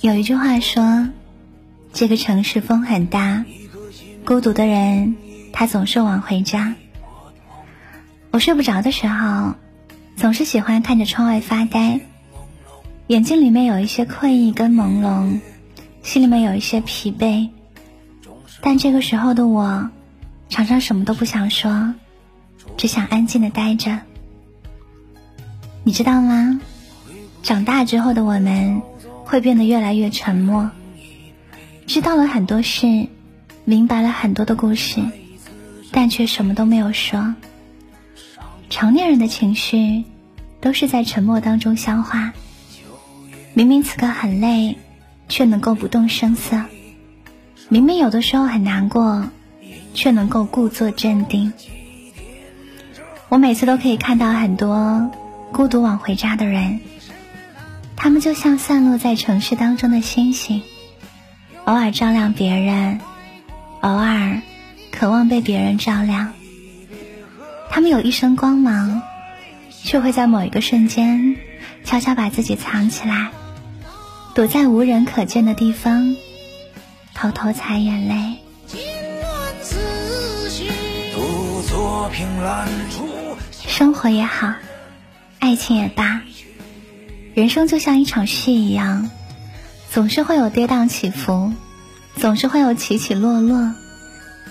有一句话说：“这个城市风很大，孤独的人他总是晚回家。”我睡不着的时候，总是喜欢看着窗外发呆，眼睛里面有一些困意跟朦胧，心里面有一些疲惫。但这个时候的我，常常什么都不想说，只想安静的待着。你知道吗？长大之后的我们。会变得越来越沉默，知道了很多事，明白了很多的故事，但却什么都没有说。成年人的情绪都是在沉默当中消化。明明此刻很累，却能够不动声色；明明有的时候很难过，却能够故作镇定。我每次都可以看到很多孤独往回家的人。他们就像散落在城市当中的星星，偶尔照亮别人，偶尔渴望被别人照亮。他们有一身光芒，却会在某一个瞬间悄悄把自己藏起来，躲在无人可见的地方，偷偷擦眼泪。生活也好，爱情也罢。人生就像一场戏一样，总是会有跌宕起伏，总是会有起起落落，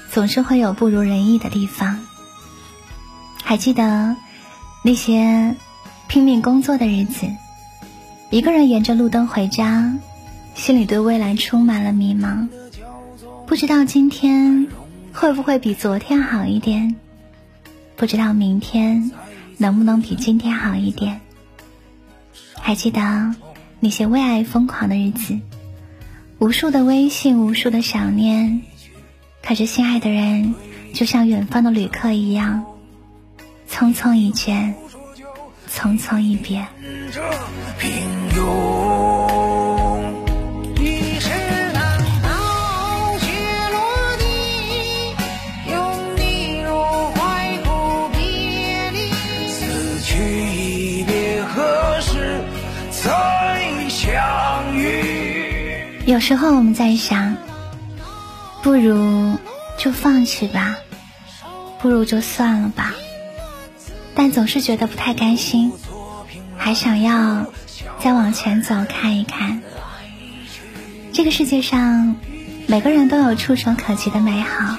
总是会有不如人意的地方。还记得那些拼命工作的日子，一个人沿着路灯回家，心里对未来充满了迷茫，不知道今天会不会比昨天好一点，不知道明天能不能比今天好一点。还记得那些为爱疯狂的日子，无数的微信，无数的想念，可是心爱的人就像远方的旅客一样，匆匆一见，匆匆一别。有时候我们在想，不如就放弃吧，不如就算了吧，但总是觉得不太甘心，还想要再往前走看一看。这个世界上，每个人都有触手可及的美好，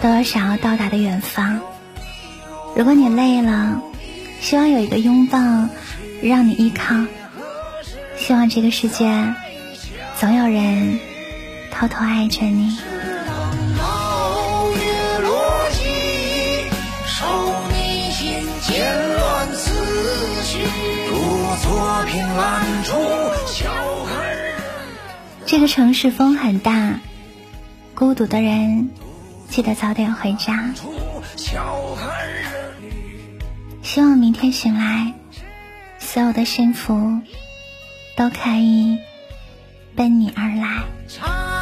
都有想要到达的远方。如果你累了，希望有一个拥抱让你依靠，希望这个世界。总有人偷偷爱着你。这个城市风很大，孤独的人记得早点回家。希望明天醒来，所有的幸福都可以。奔你而来。